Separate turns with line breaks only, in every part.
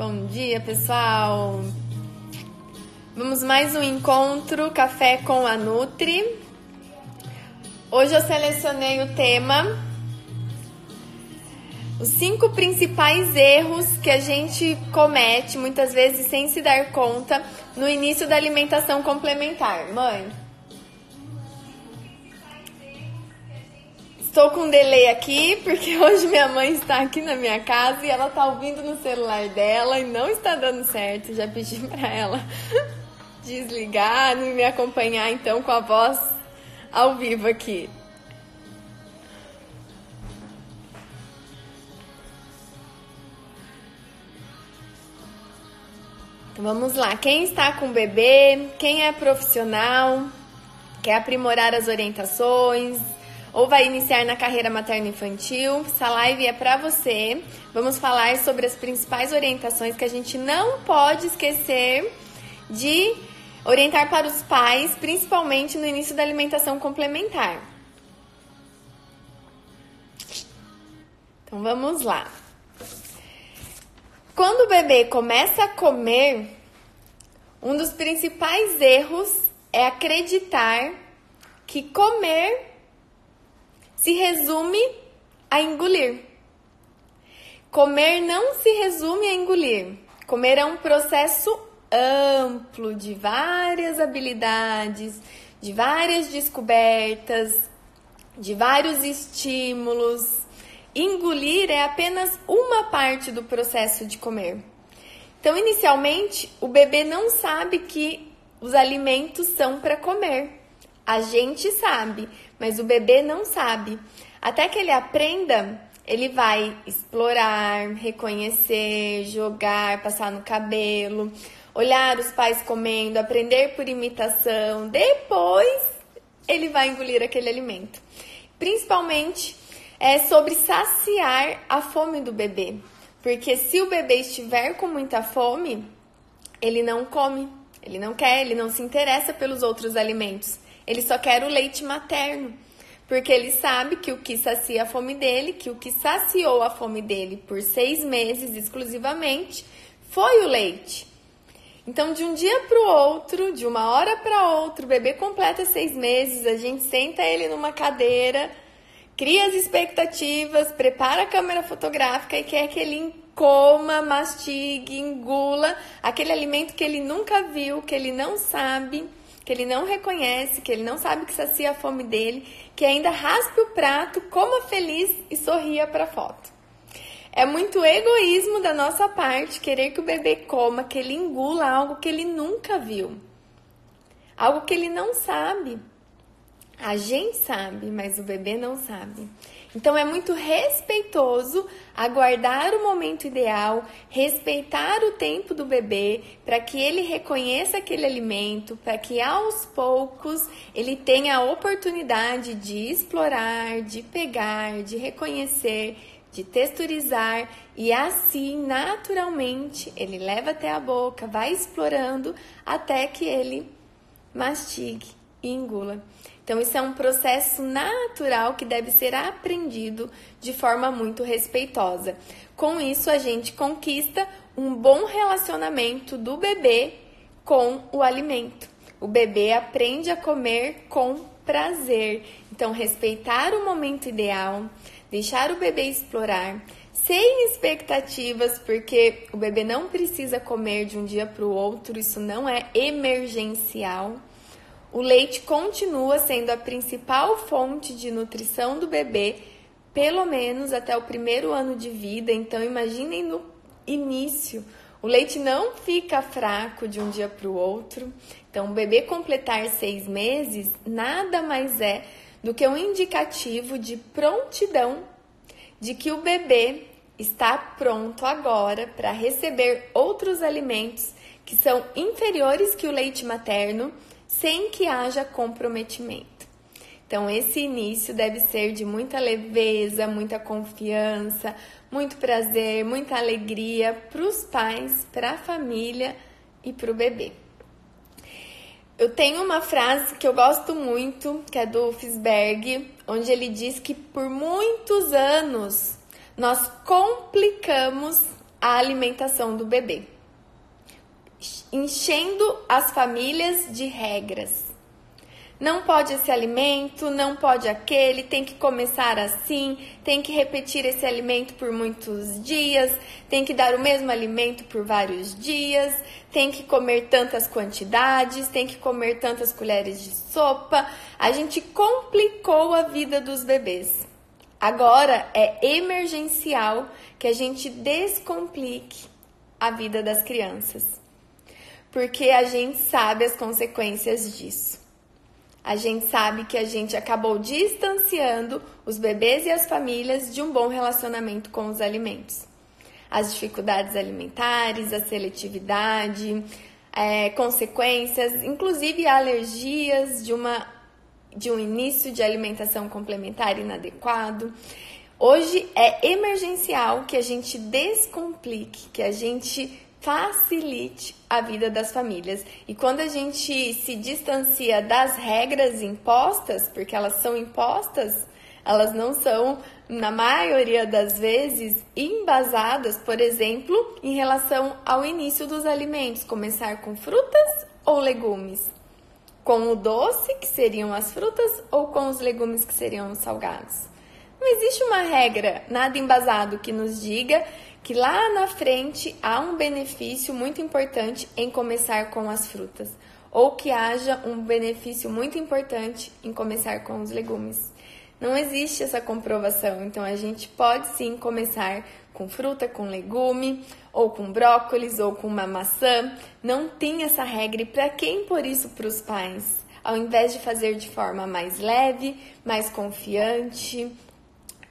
Bom dia, pessoal. Vamos mais um encontro Café com a Nutri. Hoje eu selecionei o tema os cinco principais erros que a gente comete muitas vezes sem se dar conta no início da alimentação complementar. Mãe, Estou com um delay aqui porque hoje minha mãe está aqui na minha casa e ela está ouvindo no celular dela e não está dando certo. Já pedi para ela desligar e me acompanhar então com a voz ao vivo aqui. Então vamos lá. Quem está com bebê, quem é profissional, quer aprimorar as orientações, ou vai iniciar na carreira materno-infantil, essa live é para você. Vamos falar sobre as principais orientações que a gente não pode esquecer de orientar para os pais, principalmente no início da alimentação complementar. Então vamos lá. Quando o bebê começa a comer, um dos principais erros é acreditar que comer se resume a engolir. Comer não se resume a engolir. Comer é um processo amplo de várias habilidades, de várias descobertas, de vários estímulos. Engolir é apenas uma parte do processo de comer. Então, inicialmente, o bebê não sabe que os alimentos são para comer. A gente sabe, mas o bebê não sabe. Até que ele aprenda, ele vai explorar, reconhecer, jogar, passar no cabelo, olhar os pais comendo, aprender por imitação. Depois, ele vai engolir aquele alimento. Principalmente é sobre saciar a fome do bebê. Porque se o bebê estiver com muita fome, ele não come, ele não quer, ele não se interessa pelos outros alimentos. Ele só quer o leite materno. Porque ele sabe que o que sacia a fome dele, que o que saciou a fome dele por seis meses exclusivamente, foi o leite. Então, de um dia para o outro, de uma hora para outra, o bebê completa seis meses, a gente senta ele numa cadeira, cria as expectativas, prepara a câmera fotográfica e quer que ele coma, mastigue, engula aquele alimento que ele nunca viu, que ele não sabe que ele não reconhece, que ele não sabe que sacia a fome dele, que ainda raspe o prato, coma feliz e sorria para a foto. É muito egoísmo da nossa parte querer que o bebê coma, que ele engula algo que ele nunca viu, algo que ele não sabe. A gente sabe, mas o bebê não sabe. Então é muito respeitoso aguardar o momento ideal, respeitar o tempo do bebê para que ele reconheça aquele alimento, para que aos poucos ele tenha a oportunidade de explorar, de pegar, de reconhecer, de texturizar e assim naturalmente ele leva até a boca, vai explorando até que ele mastigue e engula. Então, isso é um processo natural que deve ser aprendido de forma muito respeitosa. Com isso, a gente conquista um bom relacionamento do bebê com o alimento. O bebê aprende a comer com prazer. Então, respeitar o momento ideal, deixar o bebê explorar, sem expectativas, porque o bebê não precisa comer de um dia para o outro, isso não é emergencial. O leite continua sendo a principal fonte de nutrição do bebê, pelo menos até o primeiro ano de vida. Então, imaginem no início. O leite não fica fraco de um dia para o outro. Então, o bebê completar seis meses nada mais é do que um indicativo de prontidão de que o bebê está pronto agora para receber outros alimentos que são inferiores que o leite materno sem que haja comprometimento. Então, esse início deve ser de muita leveza, muita confiança, muito prazer, muita alegria para os pais, para a família e para o bebê. Eu tenho uma frase que eu gosto muito, que é do Fisberg, onde ele diz que por muitos anos nós complicamos a alimentação do bebê, enchendo as famílias de regras. Não pode esse alimento, não pode aquele, tem que começar assim, tem que repetir esse alimento por muitos dias, tem que dar o mesmo alimento por vários dias, tem que comer tantas quantidades, tem que comer tantas colheres de sopa. A gente complicou a vida dos bebês. Agora é emergencial que a gente descomplique a vida das crianças, porque a gente sabe as consequências disso a gente sabe que a gente acabou distanciando os bebês e as famílias de um bom relacionamento com os alimentos. As dificuldades alimentares, a seletividade, é, consequências, inclusive alergias de, uma, de um início de alimentação complementar inadequado. Hoje é emergencial que a gente descomplique, que a gente facilite a vida das famílias. E quando a gente se distancia das regras impostas, porque elas são impostas, elas não são, na maioria das vezes, embasadas, por exemplo, em relação ao início dos alimentos, começar com frutas ou legumes. Com o doce, que seriam as frutas, ou com os legumes, que seriam os salgados. Não existe uma regra, nada embasado que nos diga que lá na frente há um benefício muito importante em começar com as frutas, ou que haja um benefício muito importante em começar com os legumes. Não existe essa comprovação, então a gente pode sim começar com fruta, com legume, ou com brócolis, ou com uma maçã. Não tem essa regra, e para quem por isso para os pais? Ao invés de fazer de forma mais leve, mais confiante,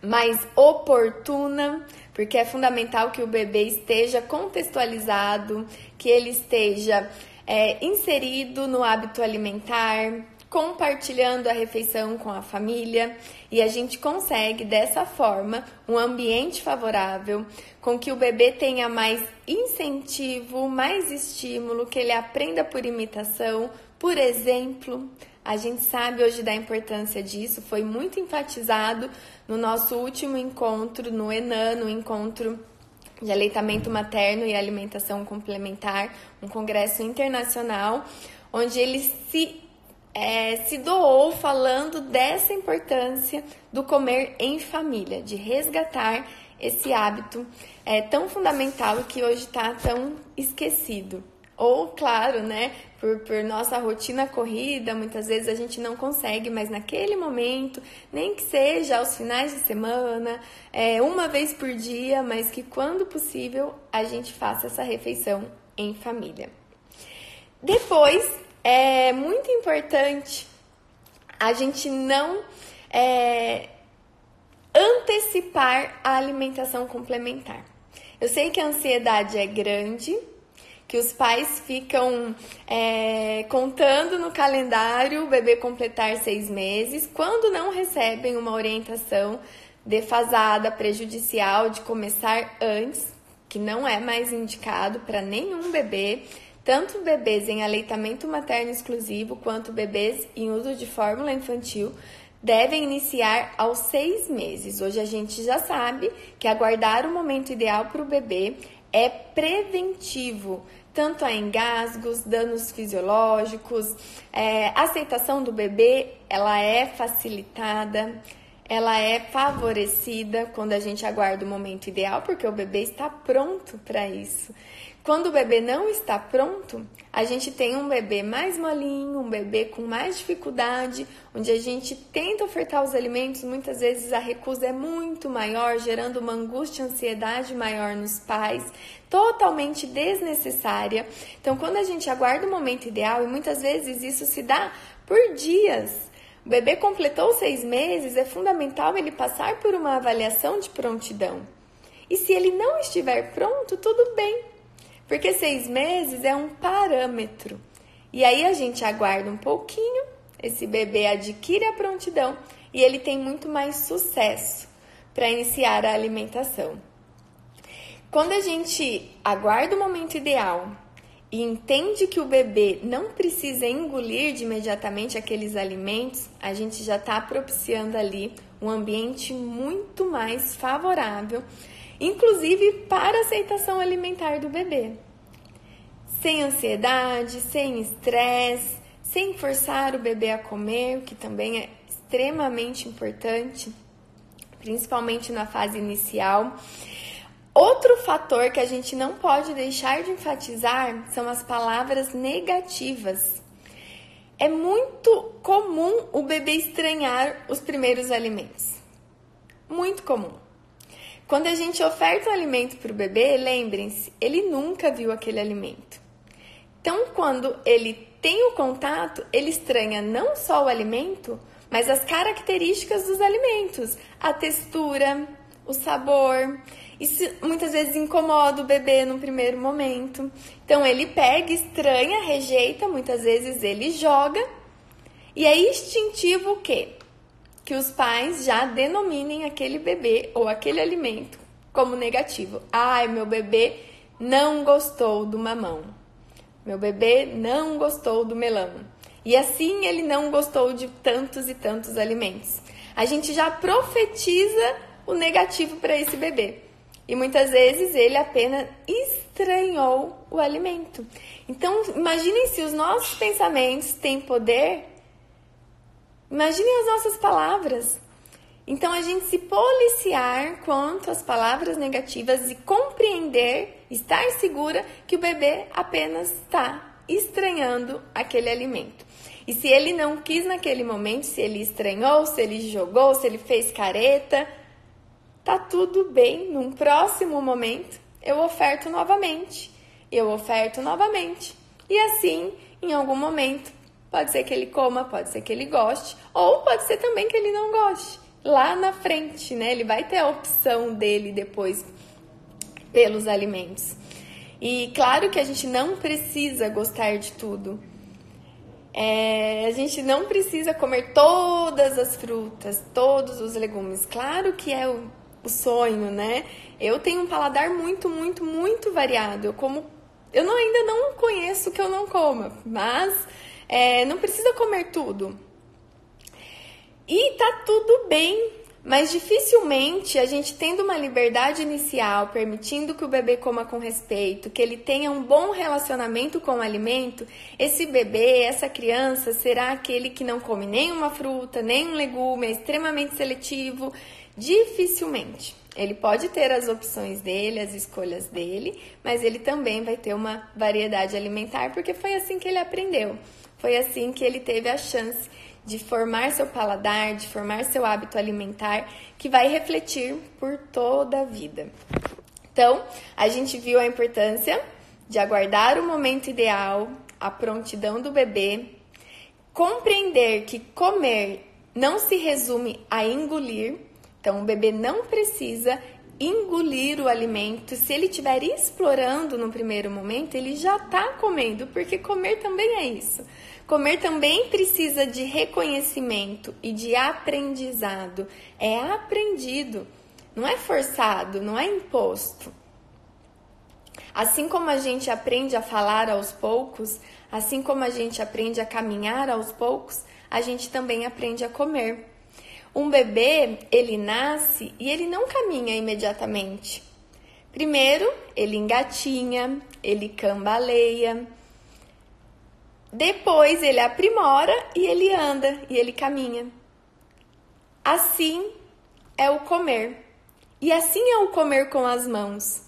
mais oportuna, porque é fundamental que o bebê esteja contextualizado, que ele esteja é, inserido no hábito alimentar, compartilhando a refeição com a família e a gente consegue dessa forma um ambiente favorável com que o bebê tenha mais incentivo, mais estímulo, que ele aprenda por imitação, por exemplo. A gente sabe hoje da importância disso, foi muito enfatizado no nosso último encontro no ENAN, no encontro de aleitamento materno e alimentação complementar, um congresso internacional, onde ele se, é, se doou falando dessa importância do comer em família, de resgatar esse hábito é, tão fundamental que hoje está tão esquecido. Ou, claro, né, por, por, nossa rotina corrida, muitas vezes a gente não consegue, mas naquele momento, nem que seja aos finais de semana, é, uma vez por dia, mas que quando possível a gente faça essa refeição em família. Depois, é muito importante a gente não é, antecipar a alimentação complementar. Eu sei que a ansiedade é grande, que os pais ficam é, contando no calendário o bebê completar seis meses, quando não recebem uma orientação defasada, prejudicial de começar antes, que não é mais indicado para nenhum bebê, tanto bebês em aleitamento materno exclusivo quanto bebês em uso de fórmula infantil devem iniciar aos seis meses. Hoje a gente já sabe que aguardar o momento ideal para o bebê é preventivo tanto a engasgos, danos fisiológicos, é, aceitação do bebê, ela é facilitada, ela é favorecida quando a gente aguarda o momento ideal, porque o bebê está pronto para isso. Quando o bebê não está pronto, a gente tem um bebê mais molinho, um bebê com mais dificuldade, onde a gente tenta ofertar os alimentos, muitas vezes a recusa é muito maior, gerando uma angústia, ansiedade maior nos pais, totalmente desnecessária. Então, quando a gente aguarda o momento ideal, e muitas vezes isso se dá por dias, o bebê completou seis meses, é fundamental ele passar por uma avaliação de prontidão. E se ele não estiver pronto, tudo bem porque seis meses é um parâmetro. E aí a gente aguarda um pouquinho, esse bebê adquire a prontidão e ele tem muito mais sucesso para iniciar a alimentação. Quando a gente aguarda o momento ideal e entende que o bebê não precisa engolir de imediatamente aqueles alimentos, a gente já está propiciando ali um ambiente muito mais favorável inclusive para aceitação alimentar do bebê. Sem ansiedade, sem estresse, sem forçar o bebê a comer, o que também é extremamente importante, principalmente na fase inicial. Outro fator que a gente não pode deixar de enfatizar são as palavras negativas. É muito comum o bebê estranhar os primeiros alimentos. Muito comum. Quando a gente oferta um alimento para o bebê, lembrem-se, ele nunca viu aquele alimento. Então, quando ele tem o contato, ele estranha não só o alimento, mas as características dos alimentos, a textura, o sabor. Isso muitas vezes incomoda o bebê no primeiro momento. Então ele pega, estranha, rejeita, muitas vezes ele joga. E é instintivo o quê? Que os pais já denominem aquele bebê ou aquele alimento como negativo. Ai, meu bebê não gostou do mamão. Meu bebê não gostou do melão. E assim ele não gostou de tantos e tantos alimentos. A gente já profetiza o negativo para esse bebê. E muitas vezes ele apenas estranhou o alimento. Então, imaginem se os nossos pensamentos têm poder. Imaginem as nossas palavras. Então, a gente se policiar quanto às palavras negativas e compreender, estar segura que o bebê apenas está estranhando aquele alimento. E se ele não quis naquele momento, se ele estranhou, se ele jogou, se ele fez careta, tá tudo bem. Num próximo momento, eu oferto novamente. Eu oferto novamente. E assim, em algum momento, pode ser que ele coma, pode ser que ele goste, ou pode ser também que ele não goste. Lá na frente, né? Ele vai ter a opção dele depois pelos alimentos. E claro que a gente não precisa gostar de tudo. É, a gente não precisa comer todas as frutas, todos os legumes. Claro que é o o sonho, né? Eu tenho um paladar muito, muito, muito variado. Eu como, eu não, ainda não conheço o que eu não coma, mas é, não precisa comer tudo. E tá tudo bem, mas dificilmente a gente tendo uma liberdade inicial, permitindo que o bebê coma com respeito, que ele tenha um bom relacionamento com o alimento, esse bebê, essa criança será aquele que não come nenhuma fruta, nem um legume, é extremamente seletivo Dificilmente. Ele pode ter as opções dele, as escolhas dele, mas ele também vai ter uma variedade alimentar porque foi assim que ele aprendeu. Foi assim que ele teve a chance de formar seu paladar, de formar seu hábito alimentar, que vai refletir por toda a vida. Então, a gente viu a importância de aguardar o momento ideal, a prontidão do bebê, compreender que comer não se resume a engolir, então, o bebê não precisa engolir o alimento. Se ele estiver explorando no primeiro momento, ele já está comendo, porque comer também é isso. Comer também precisa de reconhecimento e de aprendizado. É aprendido, não é forçado, não é imposto. Assim como a gente aprende a falar aos poucos, assim como a gente aprende a caminhar aos poucos, a gente também aprende a comer. Um bebê, ele nasce e ele não caminha imediatamente. Primeiro, ele engatinha, ele cambaleia. Depois, ele aprimora e ele anda e ele caminha. Assim é o comer. E assim é o comer com as mãos.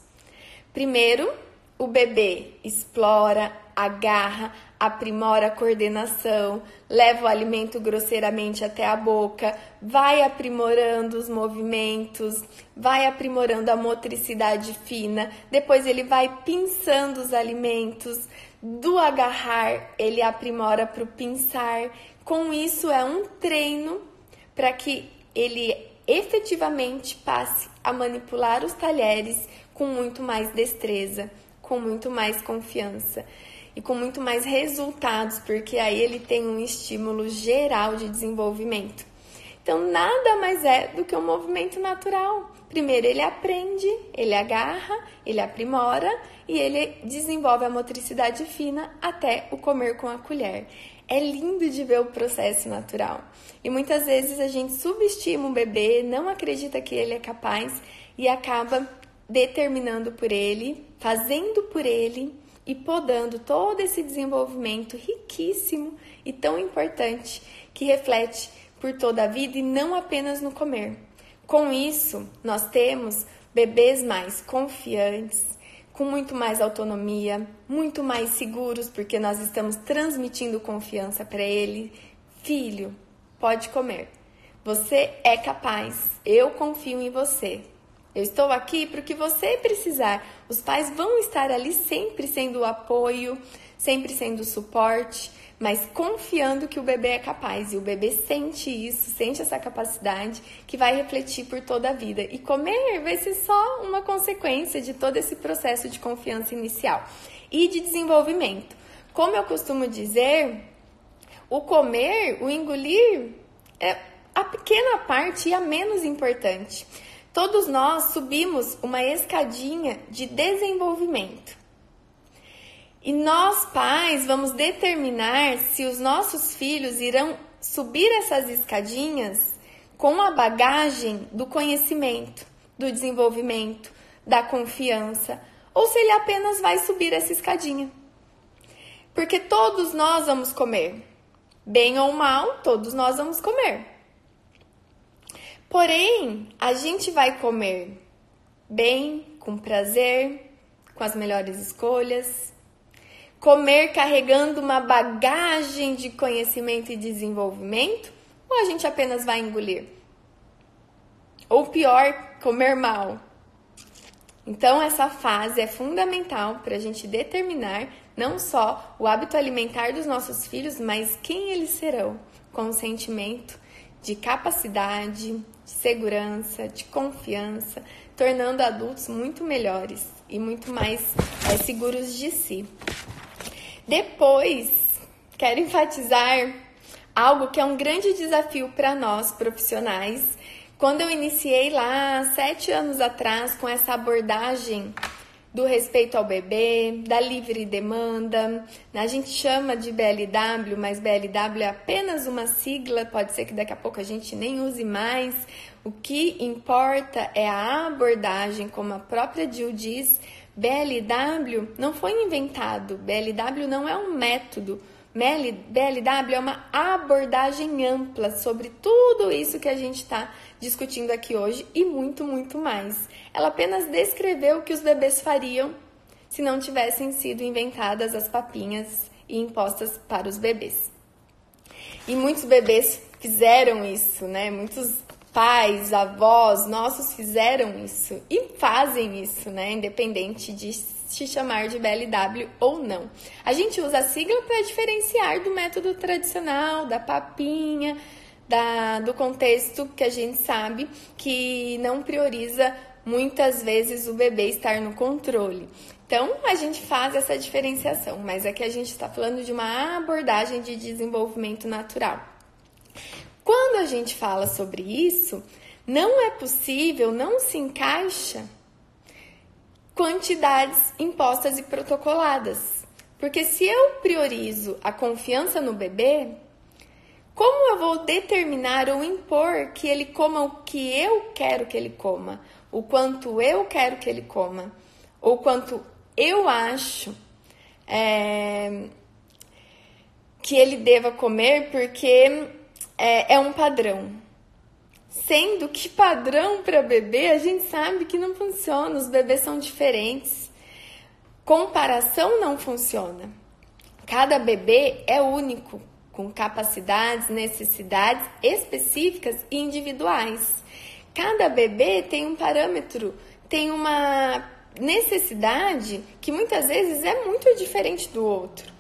Primeiro, o bebê explora, agarra, aprimora a coordenação, leva o alimento grosseiramente até a boca, vai aprimorando os movimentos, vai aprimorando a motricidade fina, depois ele vai pinçando os alimentos, do agarrar ele aprimora para o pinçar. Com isso é um treino para que ele efetivamente passe a manipular os talheres com muito mais destreza, com muito mais confiança com muito mais resultados, porque aí ele tem um estímulo geral de desenvolvimento. Então, nada mais é do que um movimento natural. Primeiro, ele aprende, ele agarra, ele aprimora e ele desenvolve a motricidade fina até o comer com a colher. É lindo de ver o processo natural. E muitas vezes a gente subestima o bebê, não acredita que ele é capaz e acaba determinando por ele, fazendo por ele e podando todo esse desenvolvimento riquíssimo e tão importante que reflete por toda a vida e não apenas no comer. Com isso, nós temos bebês mais confiantes, com muito mais autonomia, muito mais seguros, porque nós estamos transmitindo confiança para ele. Filho, pode comer. Você é capaz. Eu confio em você. Eu estou aqui para o que você precisar. Os pais vão estar ali sempre sendo o apoio, sempre sendo o suporte, mas confiando que o bebê é capaz. E o bebê sente isso, sente essa capacidade que vai refletir por toda a vida. E comer vai ser só uma consequência de todo esse processo de confiança inicial e de desenvolvimento. Como eu costumo dizer, o comer, o engolir, é a pequena parte e a menos importante. Todos nós subimos uma escadinha de desenvolvimento. E nós, pais, vamos determinar se os nossos filhos irão subir essas escadinhas com a bagagem do conhecimento, do desenvolvimento, da confiança, ou se ele apenas vai subir essa escadinha. Porque todos nós vamos comer. Bem ou mal, todos nós vamos comer. Porém, a gente vai comer bem, com prazer, com as melhores escolhas, comer carregando uma bagagem de conhecimento e desenvolvimento, ou a gente apenas vai engolir? Ou pior, comer mal. Então, essa fase é fundamental para a gente determinar não só o hábito alimentar dos nossos filhos, mas quem eles serão, com o sentimento de capacidade, de segurança, de confiança, tornando adultos muito melhores e muito mais é, seguros de si. Depois, quero enfatizar algo que é um grande desafio para nós profissionais. Quando eu iniciei lá sete anos atrás com essa abordagem do respeito ao bebê, da livre demanda. A gente chama de BLW, mas BLW é apenas uma sigla, pode ser que daqui a pouco a gente nem use mais. O que importa é a abordagem, como a própria Jill diz. BLW não foi inventado, BLW não é um método. BLW é uma abordagem ampla sobre tudo isso que a gente está discutindo aqui hoje e muito, muito mais. Ela apenas descreveu o que os bebês fariam se não tivessem sido inventadas as papinhas e impostas para os bebês. E muitos bebês fizeram isso, né? Muitos pais, avós nossos fizeram isso e fazem isso, né? Independente de se chamar de BLW ou não. A gente usa a sigla para diferenciar do método tradicional, da papinha, da, do contexto que a gente sabe que não prioriza muitas vezes o bebê estar no controle. Então, a gente faz essa diferenciação, mas aqui a gente está falando de uma abordagem de desenvolvimento natural. Quando a gente fala sobre isso, não é possível, não se encaixa quantidades impostas e protocoladas. Porque se eu priorizo a confiança no bebê, como eu vou determinar ou impor que ele coma o que eu quero que ele coma, o quanto eu quero que ele coma, ou quanto eu acho é, que ele deva comer, porque é, é um padrão. Sendo que padrão para bebê a gente sabe que não funciona, os bebês são diferentes. Comparação não funciona. Cada bebê é único com capacidades, necessidades específicas e individuais. Cada bebê tem um parâmetro, tem uma necessidade que muitas vezes é muito diferente do outro.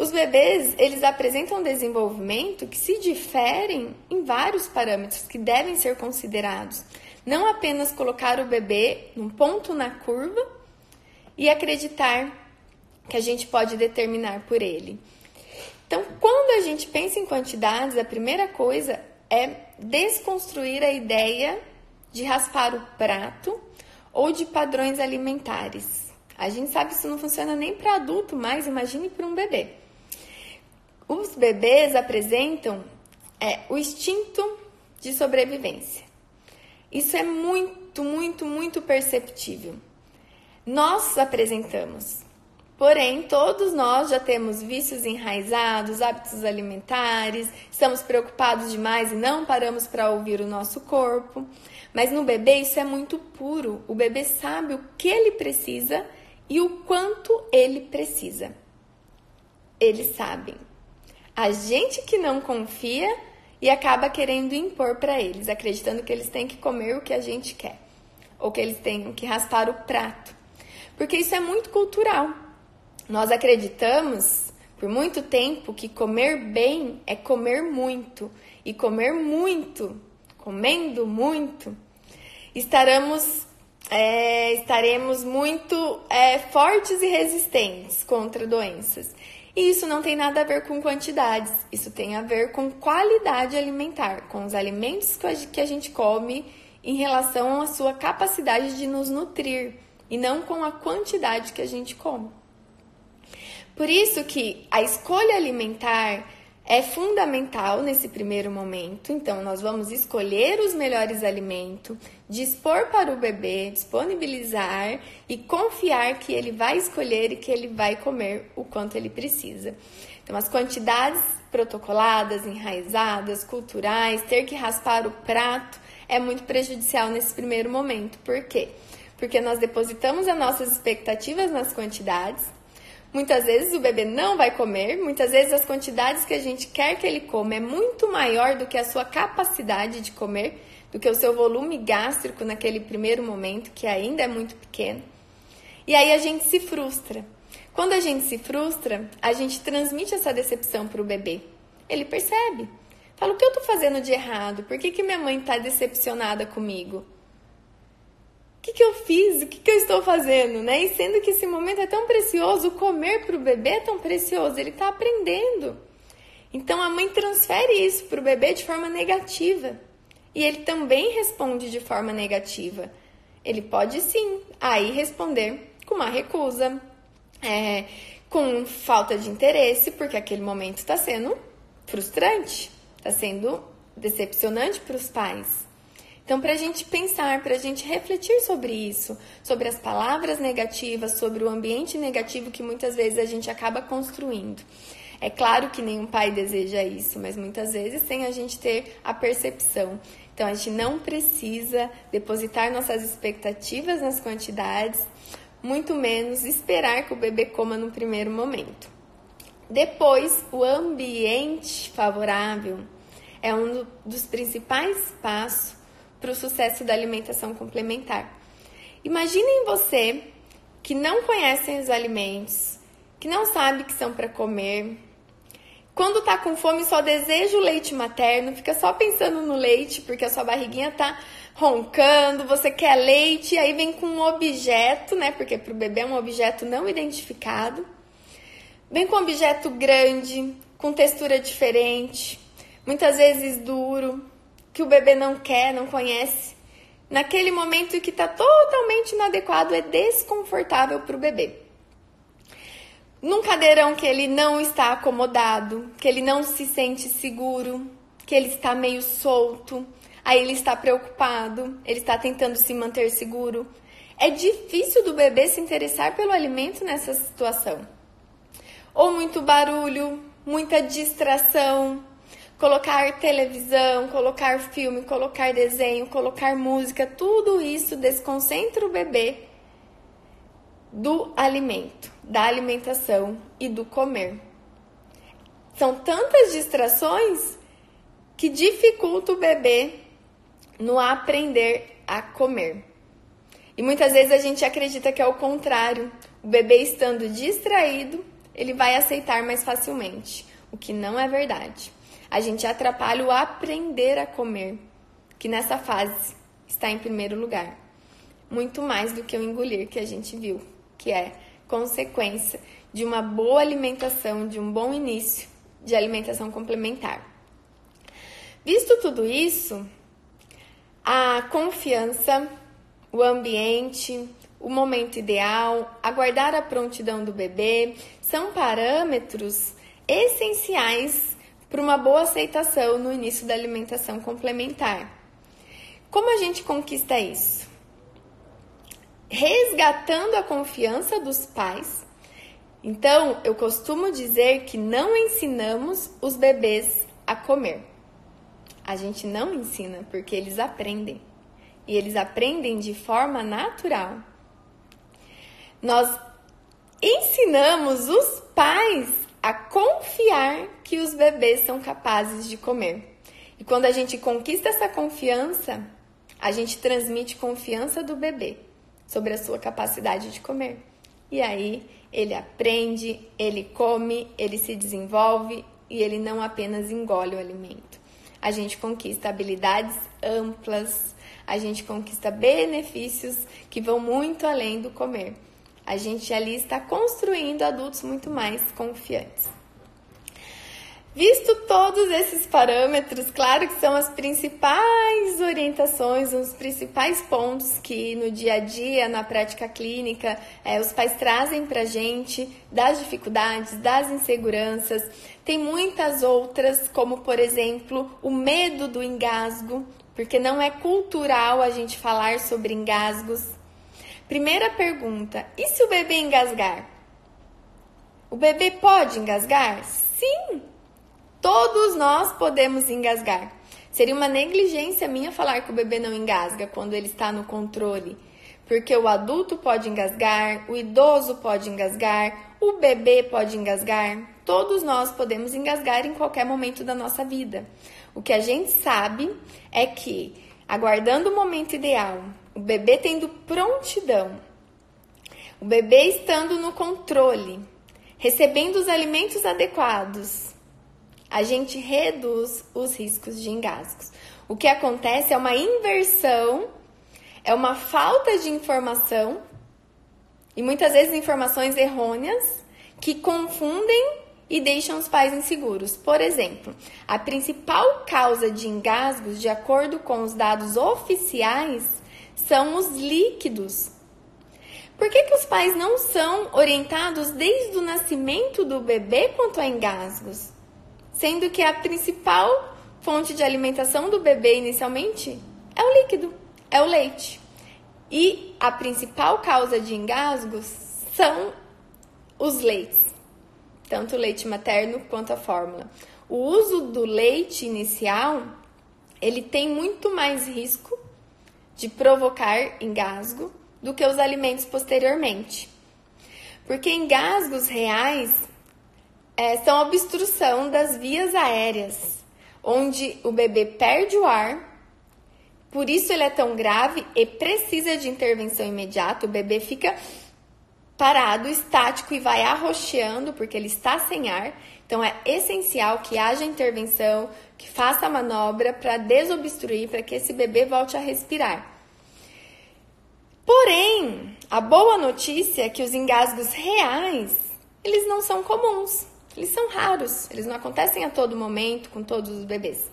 Os bebês, eles apresentam desenvolvimento que se diferem em vários parâmetros que devem ser considerados. Não apenas colocar o bebê num ponto na curva e acreditar que a gente pode determinar por ele. Então, quando a gente pensa em quantidades, a primeira coisa é desconstruir a ideia de raspar o prato ou de padrões alimentares. A gente sabe que isso não funciona nem para adulto, mas imagine para um bebê. Os bebês apresentam é, o instinto de sobrevivência. Isso é muito, muito, muito perceptível. nós apresentamos. Porém, todos nós já temos vícios enraizados, hábitos alimentares, estamos preocupados demais e não paramos para ouvir o nosso corpo. Mas no bebê isso é muito puro. O bebê sabe o que ele precisa e o quanto ele precisa. Eles sabem. A gente que não confia e acaba querendo impor para eles, acreditando que eles têm que comer o que a gente quer, ou que eles têm que raspar o prato. Porque isso é muito cultural. Nós acreditamos por muito tempo que comer bem é comer muito e comer muito, comendo muito, estaremos é, estaremos muito é, fortes e resistentes contra doenças. E isso não tem nada a ver com quantidades, isso tem a ver com qualidade alimentar, com os alimentos que a gente come em relação à sua capacidade de nos nutrir e não com a quantidade que a gente come. Por isso que a escolha alimentar é fundamental nesse primeiro momento. Então, nós vamos escolher os melhores alimentos, dispor para o bebê, disponibilizar e confiar que ele vai escolher e que ele vai comer o quanto ele precisa. Então, as quantidades protocoladas, enraizadas, culturais, ter que raspar o prato é muito prejudicial nesse primeiro momento. Por quê? Porque nós depositamos as nossas expectativas nas quantidades Muitas vezes o bebê não vai comer, muitas vezes as quantidades que a gente quer que ele coma é muito maior do que a sua capacidade de comer, do que o seu volume gástrico naquele primeiro momento, que ainda é muito pequeno. E aí a gente se frustra. Quando a gente se frustra, a gente transmite essa decepção para o bebê. Ele percebe. Fala, o que eu estou fazendo de errado? Por que, que minha mãe está decepcionada comigo? Que, que eu fiz? O que, que eu estou fazendo? Né? E sendo que esse momento é tão precioso, comer para o bebê é tão precioso, ele está aprendendo. Então a mãe transfere isso para o bebê de forma negativa. E ele também responde de forma negativa. Ele pode sim aí responder com uma recusa, é, com falta de interesse, porque aquele momento está sendo frustrante, está sendo decepcionante para os pais. Então, para a gente pensar, para a gente refletir sobre isso, sobre as palavras negativas, sobre o ambiente negativo que muitas vezes a gente acaba construindo. É claro que nenhum pai deseja isso, mas muitas vezes sem a gente ter a percepção. Então, a gente não precisa depositar nossas expectativas nas quantidades, muito menos esperar que o bebê coma no primeiro momento. Depois, o ambiente favorável é um dos principais passos para o sucesso da alimentação complementar. Imaginem você que não conhecem os alimentos, que não sabe que são para comer. Quando tá com fome, só deseja o leite materno, fica só pensando no leite, porque a sua barriguinha tá roncando, você quer leite, aí vem com um objeto, né? Porque para o bebê é um objeto não identificado. Vem com um objeto grande, com textura diferente, muitas vezes duro, que o bebê não quer, não conhece, naquele momento que está totalmente inadequado, é desconfortável para o bebê. Num cadeirão que ele não está acomodado, que ele não se sente seguro, que ele está meio solto, aí ele está preocupado, ele está tentando se manter seguro. É difícil do bebê se interessar pelo alimento nessa situação. Ou muito barulho, muita distração, colocar televisão, colocar filme, colocar desenho, colocar música, tudo isso desconcentra o bebê do alimento, da alimentação e do comer. São tantas distrações que dificulta o bebê no aprender a comer. E muitas vezes a gente acredita que é o contrário. O bebê estando distraído, ele vai aceitar mais facilmente, o que não é verdade a gente atrapalha o aprender a comer, que nessa fase está em primeiro lugar. Muito mais do que o engolir que a gente viu, que é consequência de uma boa alimentação, de um bom início de alimentação complementar. Visto tudo isso, a confiança, o ambiente, o momento ideal, aguardar a prontidão do bebê são parâmetros essenciais para uma boa aceitação no início da alimentação complementar. Como a gente conquista isso? resgatando a confiança dos pais. Então, eu costumo dizer que não ensinamos os bebês a comer. A gente não ensina porque eles aprendem. E eles aprendem de forma natural. Nós ensinamos os pais a confiar que os bebês são capazes de comer. E quando a gente conquista essa confiança, a gente transmite confiança do bebê sobre a sua capacidade de comer. E aí ele aprende, ele come, ele se desenvolve e ele não apenas engole o alimento. A gente conquista habilidades amplas, a gente conquista benefícios que vão muito além do comer. A gente ali está construindo adultos muito mais confiantes. Visto todos esses parâmetros, claro que são as principais orientações, os principais pontos que no dia a dia, na prática clínica, é, os pais trazem para a gente das dificuldades, das inseguranças. Tem muitas outras, como por exemplo o medo do engasgo, porque não é cultural a gente falar sobre engasgos. Primeira pergunta: e se o bebê engasgar? O bebê pode engasgar? Sim, Todos nós podemos engasgar. Seria uma negligência minha falar que o bebê não engasga quando ele está no controle. Porque o adulto pode engasgar, o idoso pode engasgar, o bebê pode engasgar. Todos nós podemos engasgar em qualquer momento da nossa vida. O que a gente sabe é que, aguardando o momento ideal, o bebê tendo prontidão, o bebê estando no controle, recebendo os alimentos adequados, a gente reduz os riscos de engasgos. O que acontece é uma inversão, é uma falta de informação e muitas vezes informações errôneas que confundem e deixam os pais inseguros. Por exemplo, a principal causa de engasgos, de acordo com os dados oficiais, são os líquidos. Por que, que os pais não são orientados desde o nascimento do bebê quanto a engasgos? sendo que a principal fonte de alimentação do bebê inicialmente é o líquido, é o leite. E a principal causa de engasgos são os leites, tanto o leite materno quanto a fórmula. O uso do leite inicial, ele tem muito mais risco de provocar engasgo do que os alimentos posteriormente. Porque engasgos reais é, são obstrução das vias aéreas, onde o bebê perde o ar, por isso ele é tão grave e precisa de intervenção imediata. O bebê fica parado, estático e vai arroxeando porque ele está sem ar. Então é essencial que haja intervenção, que faça a manobra para desobstruir, para que esse bebê volte a respirar. Porém, a boa notícia é que os engasgos reais, eles não são comuns. Eles são raros, eles não acontecem a todo momento com todos os bebês.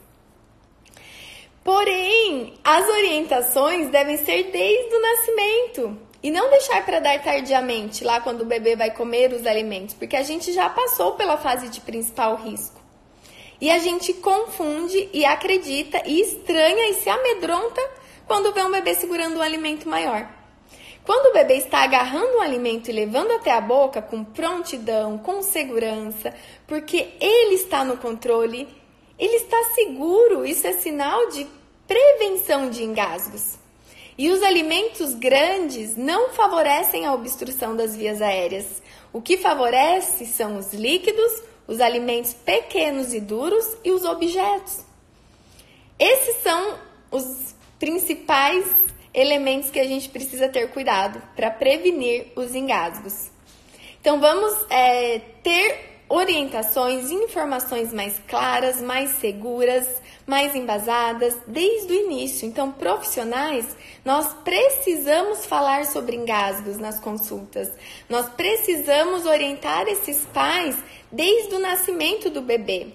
Porém, as orientações devem ser desde o nascimento e não deixar para dar tardiamente, lá quando o bebê vai comer os alimentos, porque a gente já passou pela fase de principal risco. E a gente confunde e acredita e estranha e se amedronta quando vê um bebê segurando um alimento maior. Quando o bebê está agarrando um alimento e levando até a boca com prontidão, com segurança, porque ele está no controle, ele está seguro, isso é sinal de prevenção de engasgos. E os alimentos grandes não favorecem a obstrução das vias aéreas. O que favorece são os líquidos, os alimentos pequenos e duros e os objetos. Esses são os principais elementos que a gente precisa ter cuidado para prevenir os engasgos. Então, vamos é, ter orientações e informações mais claras, mais seguras, mais embasadas desde o início. Então, profissionais, nós precisamos falar sobre engasgos nas consultas. Nós precisamos orientar esses pais desde o nascimento do bebê.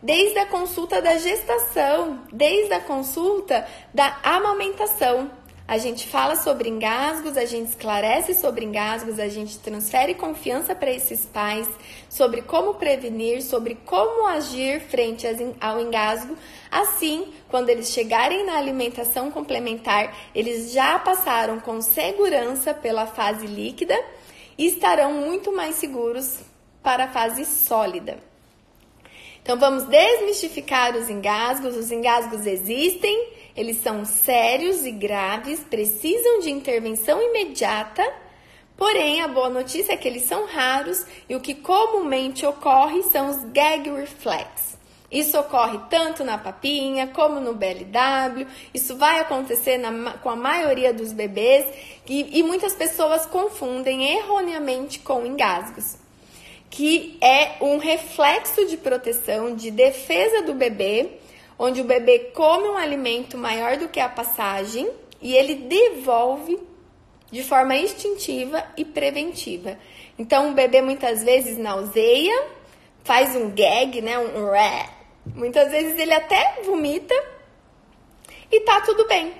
Desde a consulta da gestação, desde a consulta da amamentação. A gente fala sobre engasgos, a gente esclarece sobre engasgos, a gente transfere confiança para esses pais sobre como prevenir, sobre como agir frente ao engasgo. Assim, quando eles chegarem na alimentação complementar, eles já passaram com segurança pela fase líquida e estarão muito mais seguros para a fase sólida. Então vamos desmistificar os engasgos. Os engasgos existem, eles são sérios e graves, precisam de intervenção imediata. Porém, a boa notícia é que eles são raros e o que comumente ocorre são os gag reflex. Isso ocorre tanto na papinha como no BLW. Isso vai acontecer na, com a maioria dos bebês e, e muitas pessoas confundem erroneamente com engasgos, que é um reflexo de proteção, de defesa do bebê onde o bebê come um alimento maior do que a passagem e ele devolve de forma instintiva e preventiva. Então, o bebê muitas vezes nauseia, faz um gag, né, um ré. Muitas vezes ele até vomita e tá tudo bem.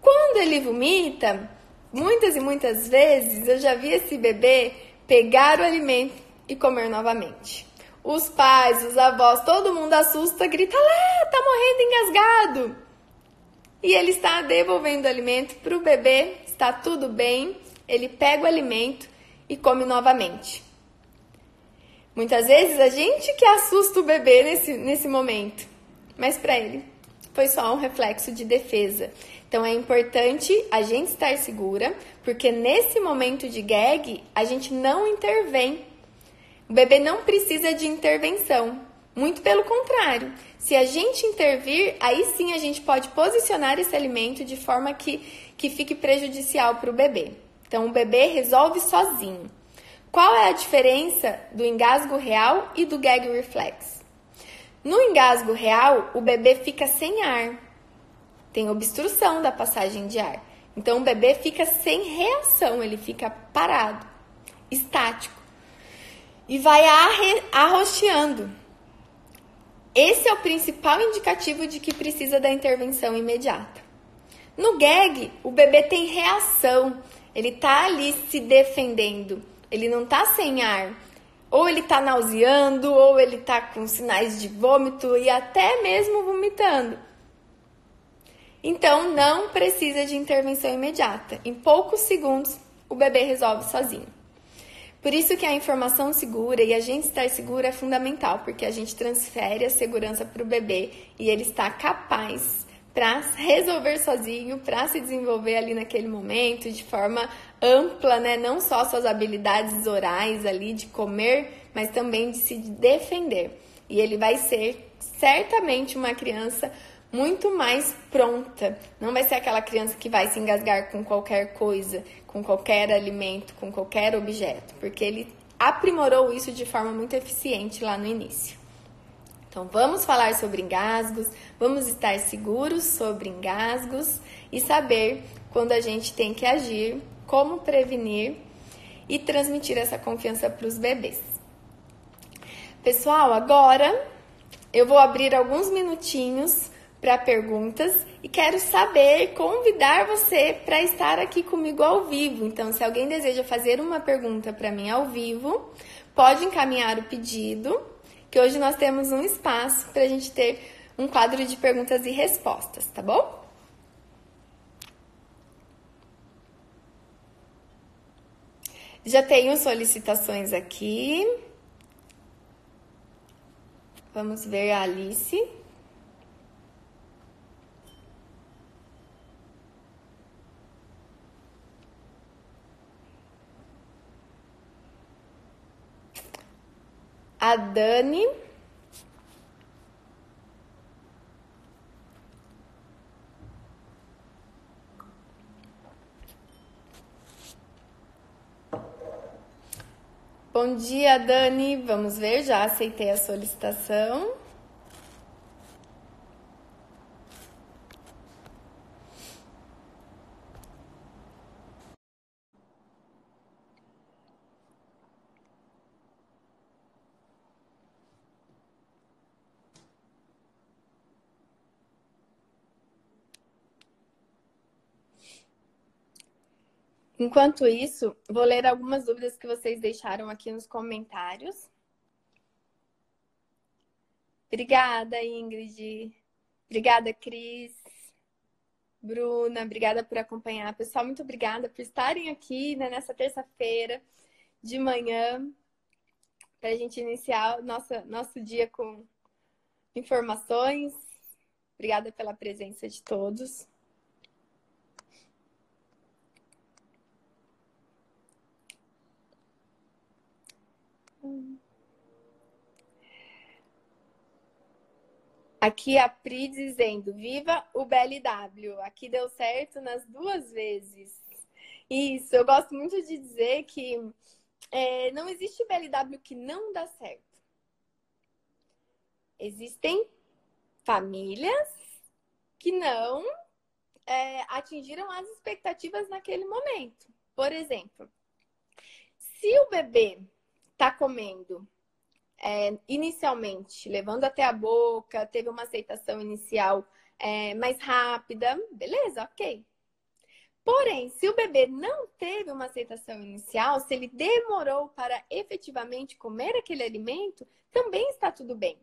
Quando ele vomita, muitas e muitas vezes eu já vi esse bebê pegar o alimento e comer novamente. Os pais, os avós, todo mundo assusta, grita lá, tá morrendo engasgado. E ele está devolvendo o alimento para o bebê, está tudo bem, ele pega o alimento e come novamente. Muitas vezes a gente que assusta o bebê nesse, nesse momento, mas para ele foi só um reflexo de defesa. Então é importante a gente estar segura, porque nesse momento de gag a gente não intervém o bebê não precisa de intervenção. Muito pelo contrário, se a gente intervir, aí sim a gente pode posicionar esse alimento de forma que, que fique prejudicial para o bebê. Então, o bebê resolve sozinho. Qual é a diferença do engasgo real e do gag reflex? No engasgo real, o bebê fica sem ar, tem obstrução da passagem de ar. Então, o bebê fica sem reação, ele fica parado, estático e vai arroxeando. Esse é o principal indicativo de que precisa da intervenção imediata. No gag, o bebê tem reação, ele tá ali se defendendo, ele não tá sem ar. Ou ele tá nauseando, ou ele tá com sinais de vômito e até mesmo vomitando. Então, não precisa de intervenção imediata. Em poucos segundos, o bebê resolve sozinho. Por isso que a informação segura e a gente estar seguro é fundamental, porque a gente transfere a segurança para o bebê e ele está capaz para resolver sozinho, para se desenvolver ali naquele momento de forma ampla, né? Não só suas habilidades orais ali de comer, mas também de se defender. E ele vai ser certamente uma criança muito mais pronta. Não vai ser aquela criança que vai se engasgar com qualquer coisa, com qualquer alimento, com qualquer objeto, porque ele aprimorou isso de forma muito eficiente lá no início. Então, vamos falar sobre engasgos, vamos estar seguros sobre engasgos e saber quando a gente tem que agir, como prevenir e transmitir essa confiança para os bebês. Pessoal, agora eu vou abrir alguns minutinhos para perguntas e quero saber, convidar você para estar aqui comigo ao vivo. Então, se alguém deseja fazer uma pergunta para mim ao vivo, pode encaminhar o pedido, que hoje nós temos um espaço para a gente ter um quadro de perguntas e respostas, tá bom? Já tenho solicitações aqui. Vamos ver a Alice. A Dani. Bom dia, Dani. Vamos ver, já aceitei a solicitação. Enquanto isso, vou ler algumas dúvidas que vocês deixaram aqui nos comentários. Obrigada, Ingrid. Obrigada, Cris. Bruna, obrigada por acompanhar. Pessoal, muito obrigada por estarem aqui né, nessa terça-feira de manhã para a gente iniciar nossa, nosso dia com informações. Obrigada pela presença de todos. Aqui a Pri dizendo: Viva o BLW! Aqui deu certo nas duas vezes. Isso, eu gosto muito de dizer que é, não existe BLW que não dá certo. Existem famílias que não é, atingiram as expectativas naquele momento. Por exemplo, se o bebê está comendo é, inicialmente, levando até a boca, teve uma aceitação inicial é, mais rápida, beleza, ok. Porém, se o bebê não teve uma aceitação inicial, se ele demorou para efetivamente comer aquele alimento, também está tudo bem.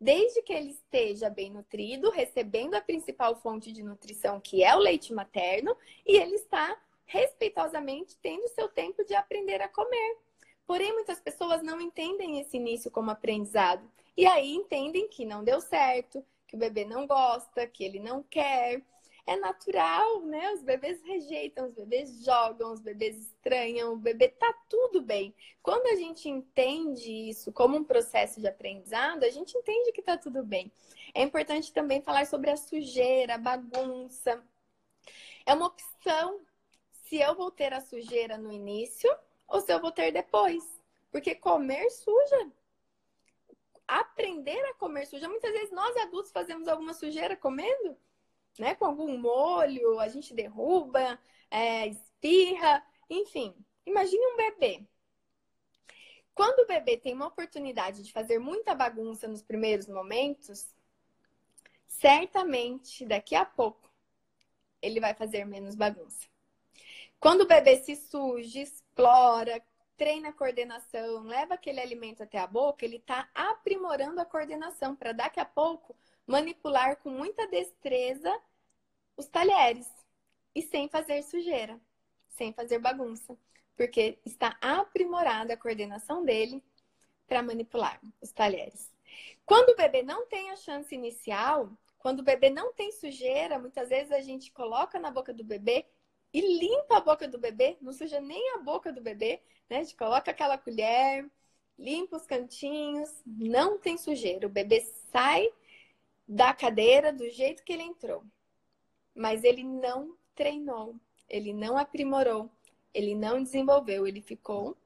Desde que ele esteja bem nutrido, recebendo a principal fonte de nutrição, que é o leite materno, e ele está respeitosamente tendo seu tempo de aprender a comer. Porém, muitas pessoas não entendem esse início como aprendizado. E aí entendem que não deu certo, que o bebê não gosta, que ele não quer. É natural, né? Os bebês rejeitam, os bebês jogam, os bebês estranham, o bebê tá tudo bem. Quando a gente entende isso como um processo de aprendizado, a gente entende que tá tudo bem. É importante também falar sobre a sujeira, a bagunça. É uma opção se eu vou ter a sujeira no início ou se eu vou ter depois. Porque comer suja. Aprender a comer suja. Muitas vezes nós adultos fazemos alguma sujeira comendo, né? Com algum molho, a gente derruba, é, espirra, enfim. Imagine um bebê. Quando o bebê tem uma oportunidade de fazer muita bagunça nos primeiros momentos, certamente daqui a pouco ele vai fazer menos bagunça. Quando o bebê se suja, explora, treina a coordenação, leva aquele alimento até a boca, ele está aprimorando a coordenação para daqui a pouco manipular com muita destreza os talheres e sem fazer sujeira, sem fazer bagunça, porque está aprimorada a coordenação dele para manipular os talheres. Quando o bebê não tem a chance inicial, quando o bebê não tem sujeira, muitas vezes a gente coloca na boca do bebê e limpa a boca do bebê, não suja nem a boca do bebê, né? A gente coloca aquela colher, limpa os cantinhos, não tem sujeira. O bebê sai da cadeira do jeito que ele entrou. Mas ele não treinou, ele não aprimorou, ele não desenvolveu, ele ficou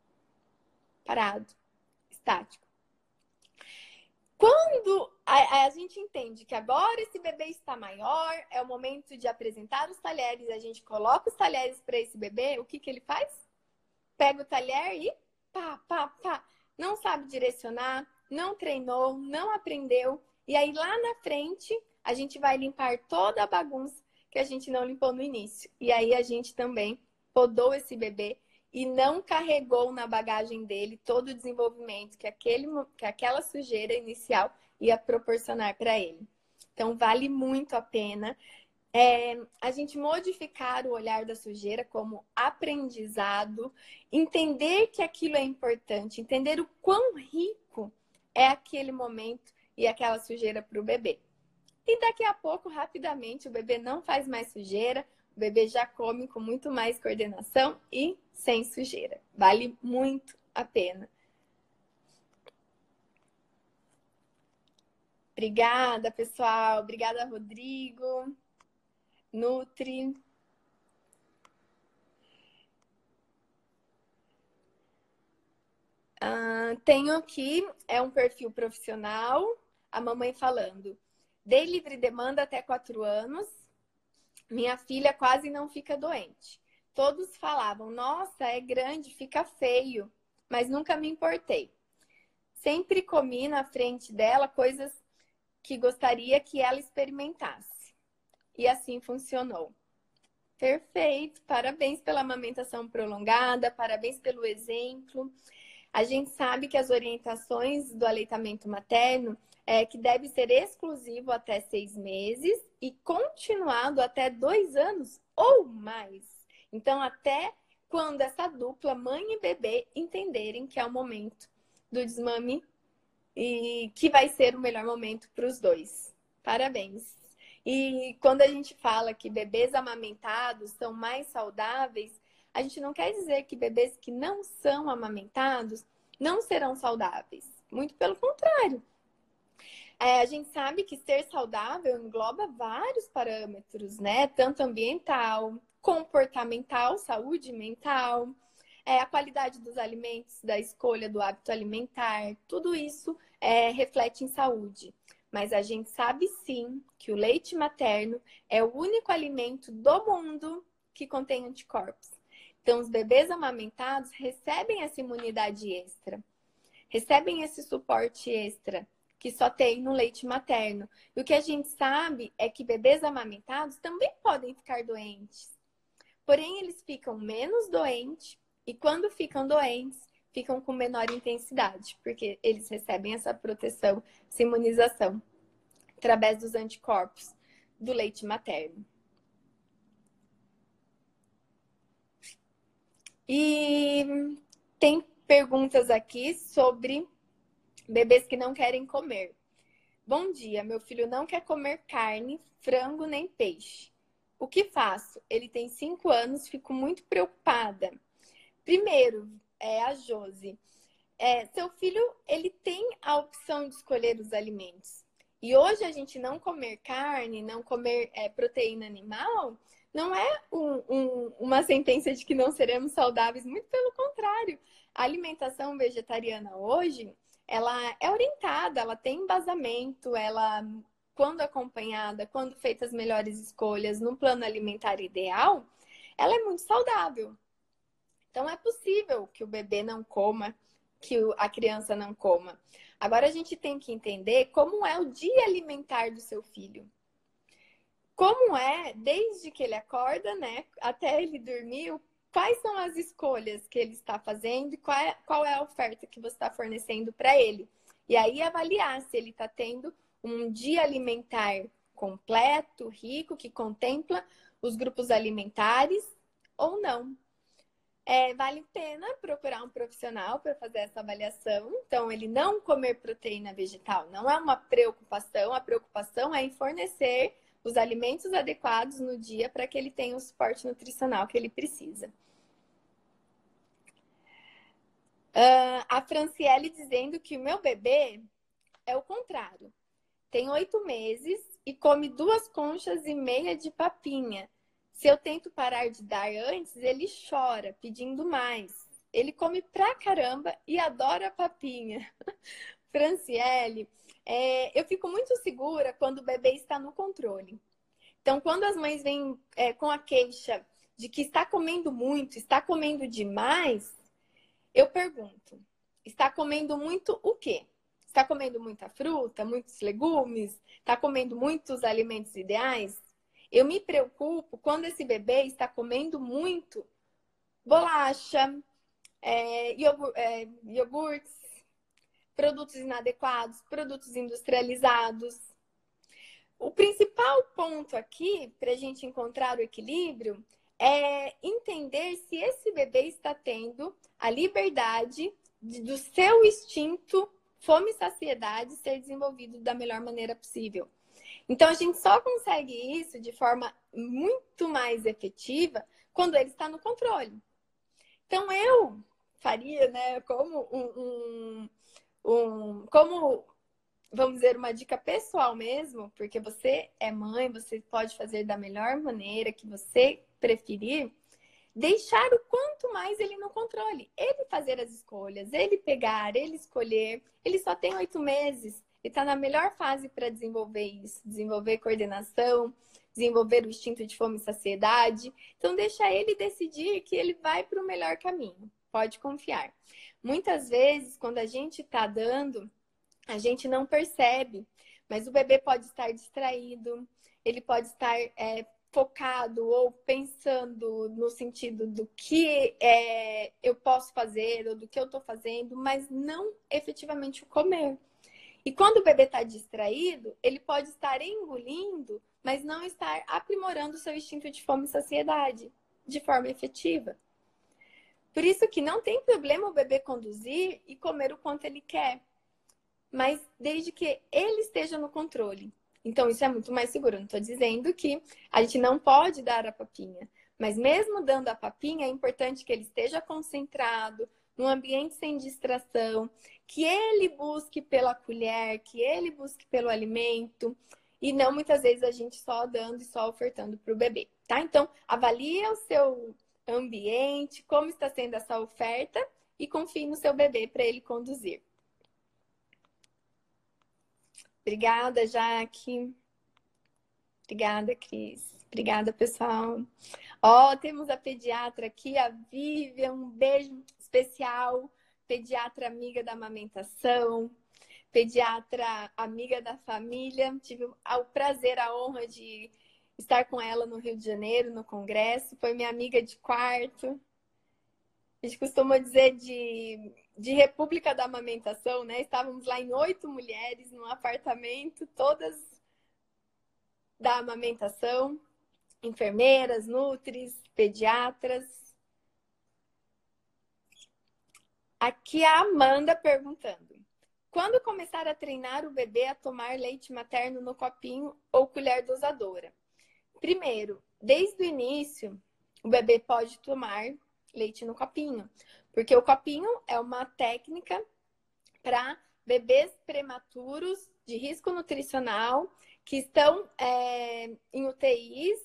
parado, estático. Quando a, a, gente entende que agora esse bebê está maior, é o momento de apresentar os talheres, a gente coloca os talheres para esse bebê, o que, que ele faz? Pega o talher e pá, pá, pá. Não sabe direcionar, não treinou, não aprendeu. E aí lá na frente, a gente vai limpar toda a bagunça que a gente não limpou no início. E aí a gente também podou esse bebê e não carregou na bagagem dele todo o desenvolvimento que, aquele, que aquela sujeira inicial ia proporcionar para ele. Então, vale muito a pena é, a gente modificar o olhar da sujeira como aprendizado, entender que aquilo é importante, entender o quão rico é aquele momento e aquela sujeira para o bebê. E daqui a pouco, rapidamente, o bebê não faz mais sujeira, o bebê já come com muito mais coordenação e sem sujeira. Vale muito a pena. Obrigada, pessoal. Obrigada, Rodrigo. Nutri. Uh, tenho aqui, é um perfil profissional, a mamãe falando. Dei livre demanda até quatro anos, minha filha quase não fica doente. Todos falavam: "Nossa, é grande, fica feio", mas nunca me importei. Sempre comi na frente dela coisas que gostaria que ela experimentasse. E assim funcionou. Perfeito, parabéns pela amamentação prolongada, parabéns pelo exemplo. A gente sabe que as orientações do aleitamento materno é que deve ser exclusivo até seis meses e continuado até dois anos ou mais. Então, até quando essa dupla, mãe e bebê, entenderem que é o momento do desmame e que vai ser o melhor momento para os dois. Parabéns! E quando a gente fala que bebês amamentados são mais saudáveis, a gente não quer dizer que bebês que não são amamentados não serão saudáveis. Muito pelo contrário. É, a gente sabe que ser saudável engloba vários parâmetros, né? Tanto ambiental, comportamental, saúde mental, é, a qualidade dos alimentos, da escolha do hábito alimentar, tudo isso é, reflete em saúde. Mas a gente sabe sim que o leite materno é o único alimento do mundo que contém anticorpos. Então, os bebês amamentados recebem essa imunidade extra, recebem esse suporte extra que só tem no leite materno. E o que a gente sabe é que bebês amamentados também podem ficar doentes. Porém, eles ficam menos doentes e quando ficam doentes, ficam com menor intensidade, porque eles recebem essa proteção, essa imunização, através dos anticorpos do leite materno. E tem perguntas aqui sobre bebês que não querem comer. Bom dia, meu filho não quer comer carne, frango nem peixe. O que faço? Ele tem cinco anos, fico muito preocupada. Primeiro, é a Josi. É, seu filho, ele tem a opção de escolher os alimentos. E hoje a gente não comer carne, não comer é, proteína animal, não é um, um, uma sentença de que não seremos saudáveis, muito pelo contrário. A alimentação vegetariana hoje, ela é orientada, ela tem embasamento, ela, quando acompanhada, quando feitas melhores escolhas no plano alimentar ideal, ela é muito saudável. Então é possível que o bebê não coma, que a criança não coma. Agora a gente tem que entender como é o dia alimentar do seu filho. Como é, desde que ele acorda, né, até ele dormir, quais são as escolhas que ele está fazendo e qual é, qual é a oferta que você está fornecendo para ele. E aí avaliar se ele está tendo um dia alimentar completo, rico, que contempla os grupos alimentares ou não é, vale a pena procurar um profissional para fazer essa avaliação. Então, ele não comer proteína vegetal não é uma preocupação, a preocupação é em fornecer os alimentos adequados no dia para que ele tenha o suporte nutricional que ele precisa. Uh, a Franciele dizendo que o meu bebê é o contrário. Tem oito meses e come duas conchas e meia de papinha se eu tento parar de dar antes, ele chora, pedindo mais. Ele come pra caramba e adora papinha. Franciele, é, eu fico muito segura quando o bebê está no controle. Então, quando as mães vêm é, com a queixa de que está comendo muito, está comendo demais, eu pergunto: está comendo muito o quê? Está comendo muita fruta, muitos legumes? Está comendo muitos alimentos ideais? Eu me preocupo quando esse bebê está comendo muito bolacha, é, é, iogurtes, produtos inadequados, produtos industrializados. O principal ponto aqui para a gente encontrar o equilíbrio é entender se esse bebê está tendo a liberdade de, do seu instinto fome e saciedade ser desenvolvido da melhor maneira possível. Então a gente só consegue isso de forma muito mais efetiva quando ele está no controle. Então eu faria, né, como um, um, um como vamos dizer uma dica pessoal mesmo, porque você é mãe, você pode fazer da melhor maneira que você preferir deixar o quanto mais ele no controle. Ele fazer as escolhas, ele pegar, ele escolher. Ele só tem oito meses e está na melhor fase para desenvolver isso, desenvolver coordenação, desenvolver o instinto de fome e saciedade. Então, deixa ele decidir que ele vai para o melhor caminho. Pode confiar. Muitas vezes, quando a gente está dando, a gente não percebe, mas o bebê pode estar distraído, ele pode estar é, focado ou pensando no sentido do que é, eu posso fazer ou do que eu estou fazendo, mas não efetivamente o comer. E quando o bebê está distraído, ele pode estar engolindo, mas não estar aprimorando o seu instinto de fome e saciedade de forma efetiva. Por isso que não tem problema o bebê conduzir e comer o quanto ele quer, mas desde que ele esteja no controle. Então, isso é muito mais seguro. Não estou dizendo que a gente não pode dar a papinha, mas mesmo dando a papinha, é importante que ele esteja concentrado, num ambiente sem distração, que ele busque pela colher, que ele busque pelo alimento, e não muitas vezes a gente só dando e só ofertando para o bebê, tá? Então, avalie o seu ambiente, como está sendo essa oferta e confie no seu bebê para ele conduzir. Obrigada, Jaque. Obrigada, Cris. Obrigada, pessoal. Ó, oh, temos a pediatra aqui, a Vivian. Um beijo especial. Pediatra amiga da amamentação. Pediatra amiga da família. Tive o prazer, a honra de estar com ela no Rio de Janeiro, no congresso. Foi minha amiga de quarto. A gente costuma dizer de de República da Amamentação, né? Estávamos lá em oito mulheres num apartamento, todas da amamentação, enfermeiras, nutris, pediatras. Aqui a Amanda perguntando: quando começar a treinar o bebê a tomar leite materno no copinho ou colher dosadora? Primeiro, desde o início, o bebê pode tomar leite no copinho, porque o copinho é uma técnica para bebês prematuros de risco nutricional que estão é, em UTIs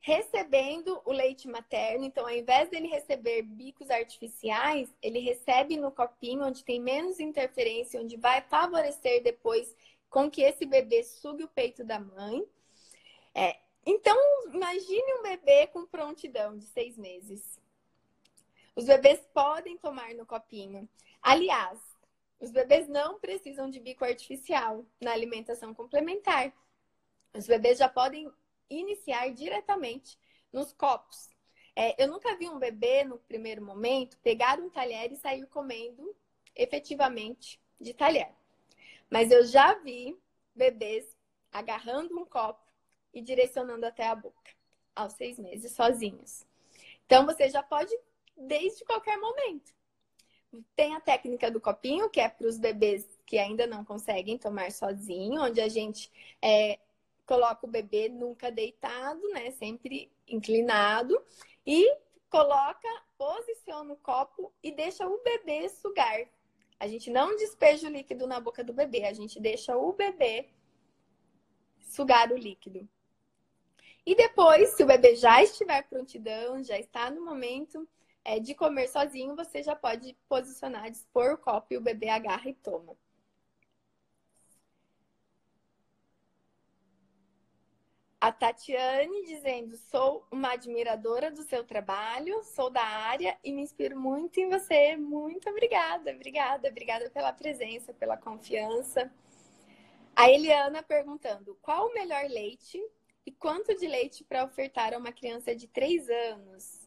recebendo o leite materno. Então, ao invés dele receber bicos artificiais, ele recebe no copinho, onde tem menos interferência, onde vai favorecer depois com que esse bebê sugue o peito da mãe. É, então, imagine um bebê com prontidão de seis meses. Os bebês podem tomar no copinho. Aliás, os bebês não precisam de bico artificial na alimentação complementar. Os bebês já podem iniciar diretamente nos copos. É, eu nunca vi um bebê, no primeiro momento, pegar um talher e sair comendo efetivamente de talher. Mas eu já vi bebês agarrando um copo e direcionando até a boca, aos seis meses, sozinhos. Então, você já pode desde qualquer momento. Tem a técnica do copinho, que é para os bebês que ainda não conseguem tomar sozinho, onde a gente é, coloca o bebê nunca deitado, né? Sempre inclinado, e coloca, posiciona o copo e deixa o bebê sugar. A gente não despeja o líquido na boca do bebê, a gente deixa o bebê sugar o líquido. E depois, se o bebê já estiver prontidão, já está no momento é, de comer sozinho, você já pode posicionar, dispor o copo e o bebê agarra e toma. A Tatiane dizendo: sou uma admiradora do seu trabalho, sou da área e me inspiro muito em você. Muito obrigada, obrigada, obrigada pela presença, pela confiança. A Eliana perguntando: qual o melhor leite e quanto de leite para ofertar a uma criança de 3 anos?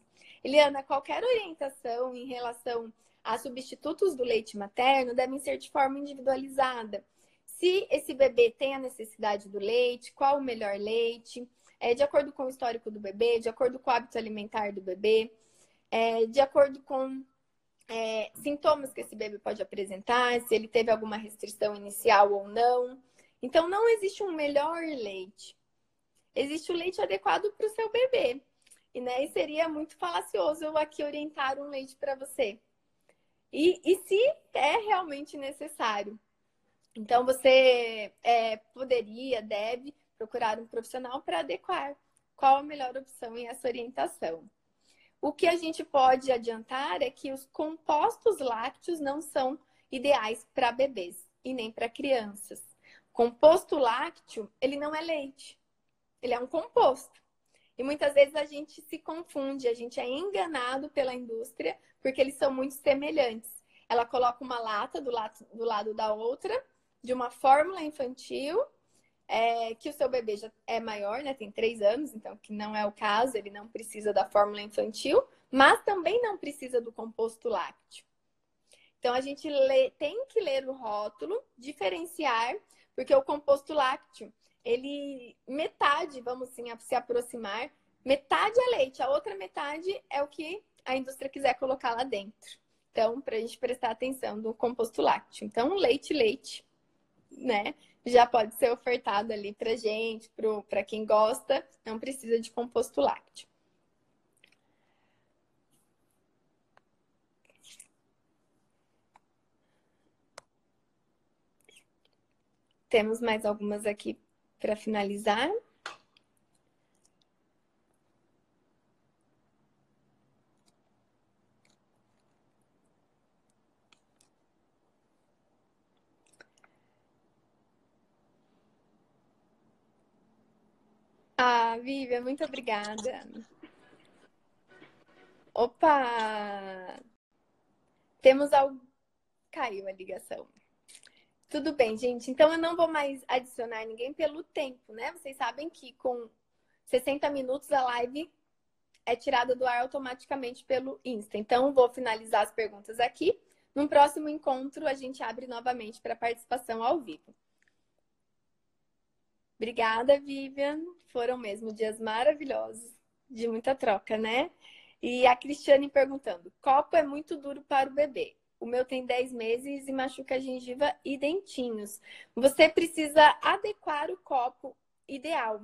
Eliana, qualquer orientação em relação a substitutos do leite materno devem ser de forma individualizada. Se esse bebê tem a necessidade do leite, qual o melhor leite, é, de acordo com o histórico do bebê, de acordo com o hábito alimentar do bebê, é, de acordo com é, sintomas que esse bebê pode apresentar, se ele teve alguma restrição inicial ou não. Então, não existe um melhor leite. Existe o leite adequado para o seu bebê. E, né, e seria muito falacioso eu aqui orientar um leite para você. E, e se é realmente necessário. Então, você é, poderia, deve procurar um profissional para adequar qual a melhor opção em essa orientação. O que a gente pode adiantar é que os compostos lácteos não são ideais para bebês e nem para crianças. Composto lácteo, ele não é leite, ele é um composto. E muitas vezes a gente se confunde, a gente é enganado pela indústria porque eles são muito semelhantes. Ela coloca uma lata do lado, do lado da outra, de uma fórmula infantil, é, que o seu bebê já é maior, né? Tem três anos, então que não é o caso, ele não precisa da fórmula infantil, mas também não precisa do composto lácteo. Então a gente lê, tem que ler o rótulo, diferenciar, porque o composto lácteo, ele metade, vamos assim, se aproximar, metade é leite, a outra metade é o que a indústria quiser colocar lá dentro. Então, para a gente prestar atenção no composto lácteo. Então, leite, leite, né? Já pode ser ofertado ali para gente, para quem gosta, não precisa de composto lácteo. Temos mais algumas aqui para finalizar. Ah, Vivian, muito obrigada. Opa! Temos algo. Caiu a ligação. Tudo bem, gente. Então eu não vou mais adicionar ninguém pelo tempo, né? Vocês sabem que com 60 minutos a live é tirada do ar automaticamente pelo Insta. Então vou finalizar as perguntas aqui. No próximo encontro a gente abre novamente para participação ao vivo. Obrigada, Vivian. Foram mesmo dias maravilhosos, de muita troca, né? E a Cristiane perguntando: copo é muito duro para o bebê. O meu tem 10 meses e machuca a gengiva e dentinhos. Você precisa adequar o copo ideal.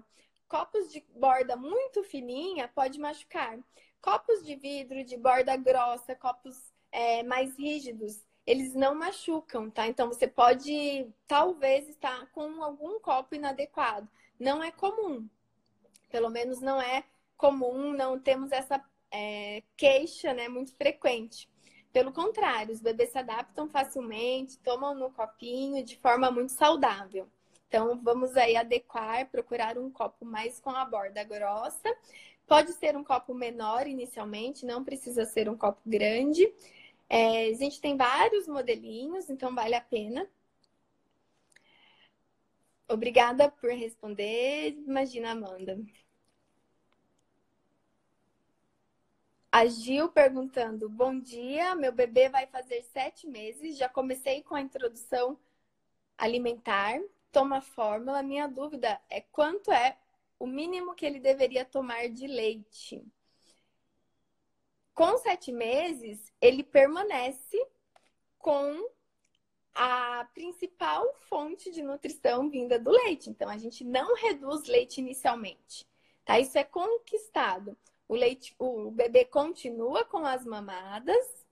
Copos de borda muito fininha pode machucar. Copos de vidro de borda grossa, copos é, mais rígidos, eles não machucam, tá? Então você pode talvez estar com algum copo inadequado. Não é comum. Pelo menos não é comum, não temos essa é, queixa né, muito frequente. Pelo contrário, os bebês se adaptam facilmente, tomam no copinho de forma muito saudável. Então, vamos aí adequar, procurar um copo mais com a borda grossa. Pode ser um copo menor inicialmente, não precisa ser um copo grande. É, a gente tem vários modelinhos, então vale a pena. Obrigada por responder. Imagina, Amanda. A Gil perguntando: Bom dia, meu bebê vai fazer sete meses. Já comecei com a introdução alimentar, toma fórmula. Minha dúvida é quanto é o mínimo que ele deveria tomar de leite? com sete meses, ele permanece com a principal fonte de nutrição vinda do leite. Então, a gente não reduz leite inicialmente, tá? Isso é conquistado. O leite, o bebê continua com as mamadas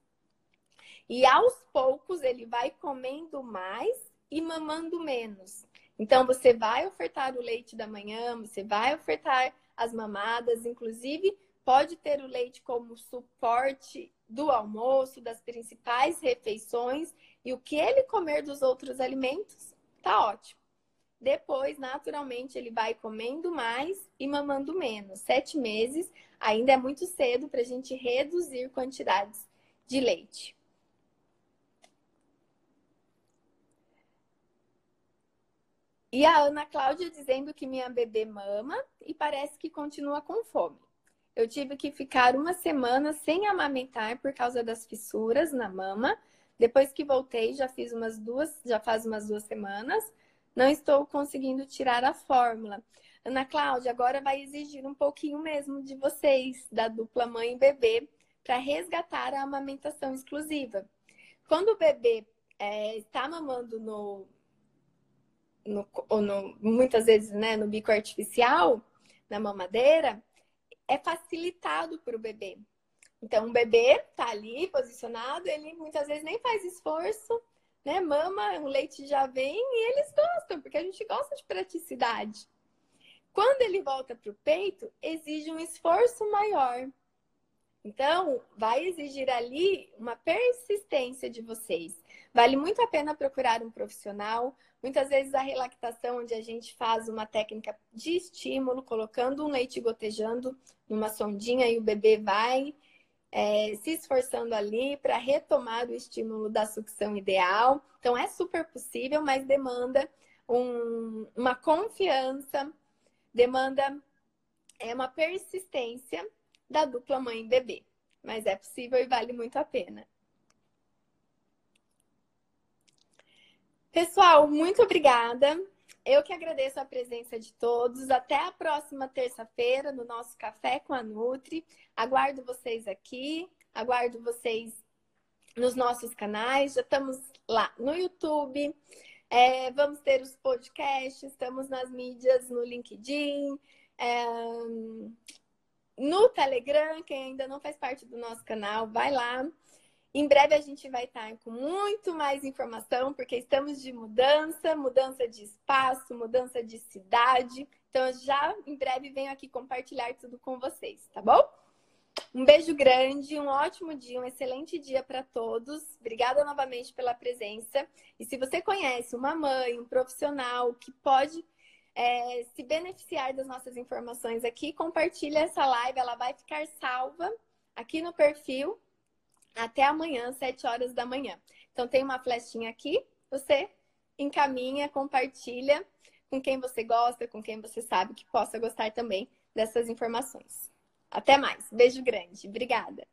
e aos poucos ele vai comendo mais e mamando menos. Então, você vai ofertar o leite da manhã, você vai ofertar as mamadas, inclusive pode ter o leite como suporte do almoço, das principais refeições, e o que ele comer dos outros alimentos, tá ótimo. Depois, naturalmente, ele vai comendo mais e mamando menos. Sete meses ainda é muito cedo para a gente reduzir quantidades de leite. E a Ana Cláudia dizendo que minha bebê mama e parece que continua com fome. Eu tive que ficar uma semana sem amamentar por causa das fissuras na mama. Depois que voltei, já fiz umas duas, já faz umas duas semanas. Não estou conseguindo tirar a fórmula. Ana Cláudia, agora vai exigir um pouquinho mesmo de vocês, da dupla mãe e bebê, para resgatar a amamentação exclusiva. Quando o bebê é, está mamando no, no, no, muitas vezes né, no bico artificial, na mamadeira, é facilitado para o bebê. Então, o bebê tá ali posicionado, ele muitas vezes nem faz esforço, né? Mama, o leite já vem e eles gostam, porque a gente gosta de praticidade. Quando ele volta para o peito, exige um esforço maior. Então, vai exigir ali uma persistência de vocês. Vale muito a pena procurar um profissional. Muitas vezes a relactação, onde a gente faz uma técnica de estímulo, colocando um leite gotejando numa sondinha e o bebê vai é, se esforçando ali para retomar o estímulo da sucção ideal. Então, é super possível, mas demanda um, uma confiança, demanda é uma persistência da dupla mãe e bebê. Mas é possível e vale muito a pena. Pessoal, muito obrigada. Eu que agradeço a presença de todos. Até a próxima terça-feira no nosso Café com a Nutri. Aguardo vocês aqui, aguardo vocês nos nossos canais. Já estamos lá no YouTube. É, vamos ter os podcasts, estamos nas mídias, no LinkedIn, é, no Telegram, quem ainda não faz parte do nosso canal, vai lá. Em breve a gente vai estar com muito mais informação, porque estamos de mudança, mudança de espaço, mudança de cidade. Então, já em breve venho aqui compartilhar tudo com vocês, tá bom? Um beijo grande, um ótimo dia, um excelente dia para todos. Obrigada novamente pela presença. E se você conhece uma mãe, um profissional que pode é, se beneficiar das nossas informações aqui, compartilha essa live, ela vai ficar salva aqui no perfil até amanhã, 7 horas da manhã. Então tem uma flechinha aqui, você encaminha, compartilha com quem você gosta, com quem você sabe que possa gostar também dessas informações. Até mais. Beijo grande. Obrigada.